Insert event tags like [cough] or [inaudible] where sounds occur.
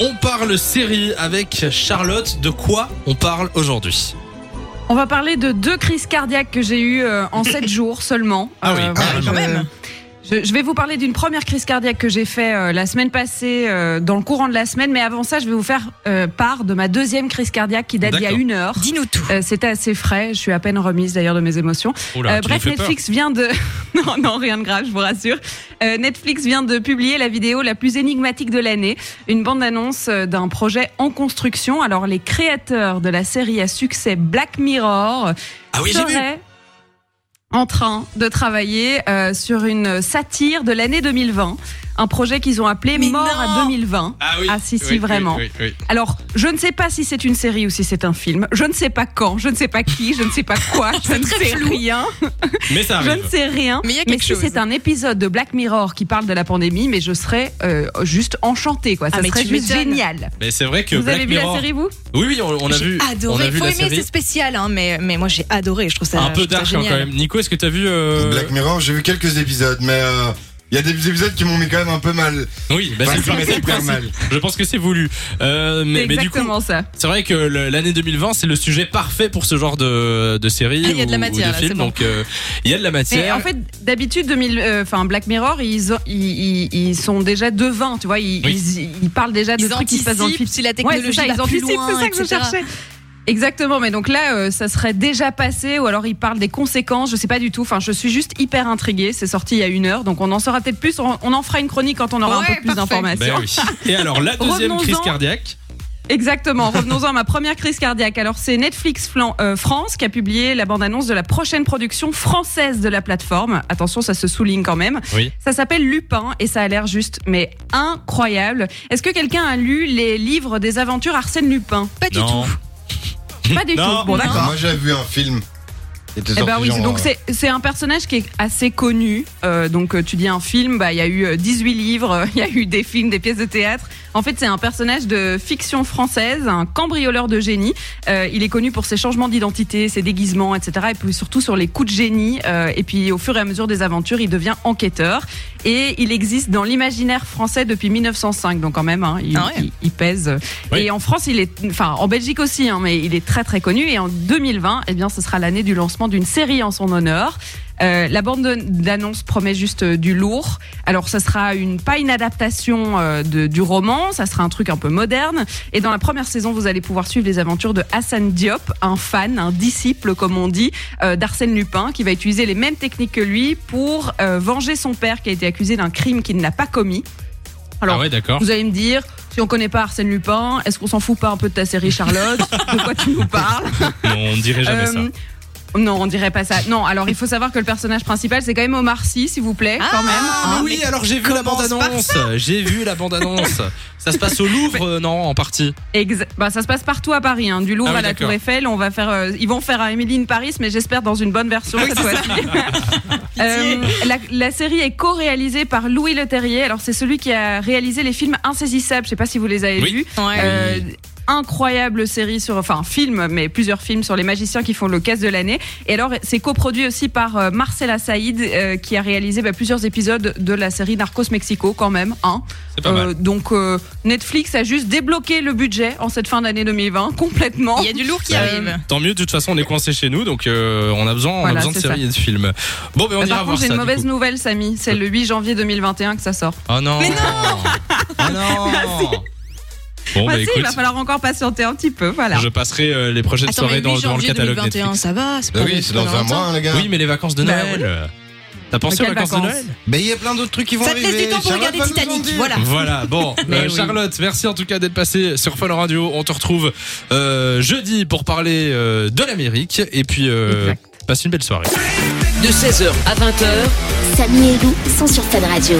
On parle série avec Charlotte. De quoi on parle aujourd'hui On va parler de deux crises cardiaques que j'ai eues euh, en [laughs] 7 jours seulement. Ah oui, voilà, ah, je- quand même. Je, je vais vous parler d'une première crise cardiaque que j'ai fait euh, la semaine passée euh, dans le courant de la semaine, mais avant ça, je vais vous faire euh, part de ma deuxième crise cardiaque qui date d'il y a une heure. Dis-nous tout. Euh, C'était assez frais, je suis à peine remise d'ailleurs de mes émotions. Oula, Euh, bref, peur. Netflix vient de... [laughs] non, non, rien de grave, je vous rassure. Euh, Netflix vient de publier la vidéo la plus énigmatique de l'année, une bande-annonce d'un projet en construction. Alors, les créateurs de la série à succès Black Mirror Ah oui, j'ai vu. seraient en train de travailler euh, sur une satire de l'année 2020. Un projet qu'ils ont appelé Mais Mort non à 2020. Ah oui. Ah, si, si, oui, vraiment. oui, oui, oui. Alors, je ne sais pas si c'est une série ou si c'est un film. Je ne sais pas quand, je ne sais pas qui, je ne sais pas quoi, [laughs] je ne sais flou. rien. [laughs] Mais ça Je arrive. ne sais rien. Mais il y a quelque si c'est un épisode de Black Mirror qui parle de la pandémie, mais je serais euh, juste enchantée, quoi. Ça Ah, serait tu juste génial. Mais c'est vrai que Vous Black avez vu Mirror. la série, vous? Oui, oui, on, on a vu. On adoré. a vu Faut la aimer, c'est spécial, hein, mais, mais moi j'ai adoré. Je trouve ça Un peu je dark hein, quand même. Nico, est-ce que t'as vu euh, Black Mirror, j'ai vu quelques épisodes, mais euh, il y a des épisodes qui m'ont mis quand même un peu mal. Oui, bah, Enfin, c'est super principe. mal. Je pense que c'est voulu. Euh, mais, mais du coup, c'est vrai que l'année 2020, c'est le sujet parfait pour ce genre de, de série Ah, il y a de la ou- ou matière, de là, film. c'est bon. Donc, euh, il y a de la Mais matière. en fait, d'habitude, 2000, euh, enfin Black Mirror, ils, ont- ils, ils, ils sont déjà devins, tu vois. Ils, Oui. ils, ils parlent déjà de Ils trucs qui se passent dans le film. si la Ouais, technologie c'est ça, va ils plus anticipent, c'est ça que je etc. cherchais. Exactement, mais donc là, euh, ça serait déjà passé, ou alors ils parlent des conséquences, je sais pas du tout. Enfin, je suis juste hyper intriguée. C'est sorti il y a une heure, donc on en saura peut-être plus. On, on en fera une chronique quand on aura un peu plus d'informations. Ben oui. Et alors, la deuxième crise cardiaque. Exactement. Revenons-en à ma première crise cardiaque. Alors, c'est Netflix Flan- euh, France qui a publié la bande-annonce de la prochaine production française de la plateforme. Attention, ça se souligne quand même. Oui. Ça s'appelle Lupin et ça a l'air juste, mais incroyable. Est-ce que quelqu'un a lu les livres des aventures Arsène Lupin? Pas du Non. tout. Pas du Non. tout. Bon, d'accord. Moi j'avais vu un film. Eh ben oui, genre, donc euh, c'est c'est un personnage qui est assez connu. Euh, donc euh, tu dis un film, bah il y a eu euh, 18 livres, euh, [laughs] il y a eu des films, des pièces de théâtre. En fait, c'est un personnage de fiction française, un cambrioleur de génie. Euh, il est connu pour ses changements d'identité, ses déguisements, etc. Et puis surtout sur les coups de génie. Euh, et puis au fur et à mesure des aventures, il devient enquêteur. Et il existe dans l'imaginaire français depuis 1905. Donc quand même, hein, il, Ah ouais. il- il pèse. Oui. Et en France, il est, enfin en Belgique aussi, hein, mais il est très très connu. Et en 2020, eh bien, ce sera l'année du lancement d'une série en son honneur. Euh, la bande d'annonce promet juste euh, du lourd. Alors, ça sera une pas une adaptation euh, de, du roman, ça sera un truc un peu moderne. Et dans la première saison, vous allez pouvoir suivre les aventures de Hassan Diop, un fan, un disciple, comme on dit, d'Arsène Lupin, qui va utiliser les mêmes techniques que lui pour venger son père qui a été accusé d'un crime qu'il n'a pas commis. Alors, ah ouais, d'accord. vous allez me dire, si on connaît pas Arsène Lupin, est-ce qu'on s'en fout pas un peu de ta série Charlotte? De quoi tu nous parles? [laughs] Non, on ne dirait jamais ça. Non, on dirait pas ça. Non, alors il faut savoir que le personnage principal, c'est quand même Omar Sy, s'il vous plaît, Ah, quand même. Ah, hein. mais oui, alors j'ai vu la bande-annonce. J'ai vu la bande-annonce. ça se passe au Louvre, euh, non, en partie. Exa- bah, ça se passe partout à Paris, hein, du Louvre Ah oui, à la d'accord. Tour Eiffel. On va faire, euh, ils vont faire un Emily in Paris, mais j'espère dans une bonne version cette fois-ci. [laughs] Euh, la, la série est co-réalisée par Louis Leterrier. Alors c'est celui qui a réalisé les films Insaisissables. Je sais pas si vous les avez Oui. vus. Ouais. Incroyable série sur, enfin film, mais plusieurs films sur les magiciens qui font le caisse de l'année. Et alors c'est coproduit aussi par euh, Marcela Saïd euh, qui a réalisé bah, plusieurs épisodes de la série Narcos Mexico quand même. Hein. C'est pas mal. Euh, donc euh, Netflix a juste débloqué le budget en cette fin d'année 2020 complètement. Il y a du lourd qui arrive. Tant mieux, de toute façon, on est coincé chez nous, donc euh, on a besoin, on a Voilà, besoin de séries et de films. Bon, ben on Bah, ira par voir contre, j'ai ça. une mauvaise coup. nouvelle, Samy. C'est le 8 janvier 2021 que ça sort. Oh non Mais non Oh non [laughs] Bon, Bah bah si, écoute, il va falloir encore patienter un petit peu, voilà. je passerai euh, les prochaines Attends, mais soirées dans, 8 dans le catalogue 2021, Netflix. ça va c'est Bah oui, c'est dans un mois, les gars. Oui, mais les vacances de Bah Noël. euh, T'as pensé aux vacances, de Noël Mais il y a plein d'autres trucs qui vont Ça te laisse arriver. du temps pour Charlotte regarder Titanic, voilà. Voilà, bon, [laughs] euh, oui. Charlotte, merci en tout cas d'être passée sur Fun Radio. On te retrouve euh, jeudi pour parler euh, de l'Amérique et puis euh, passe une belle soirée. De 16h à 20h, Samy et Lou sont sur Fan Radio.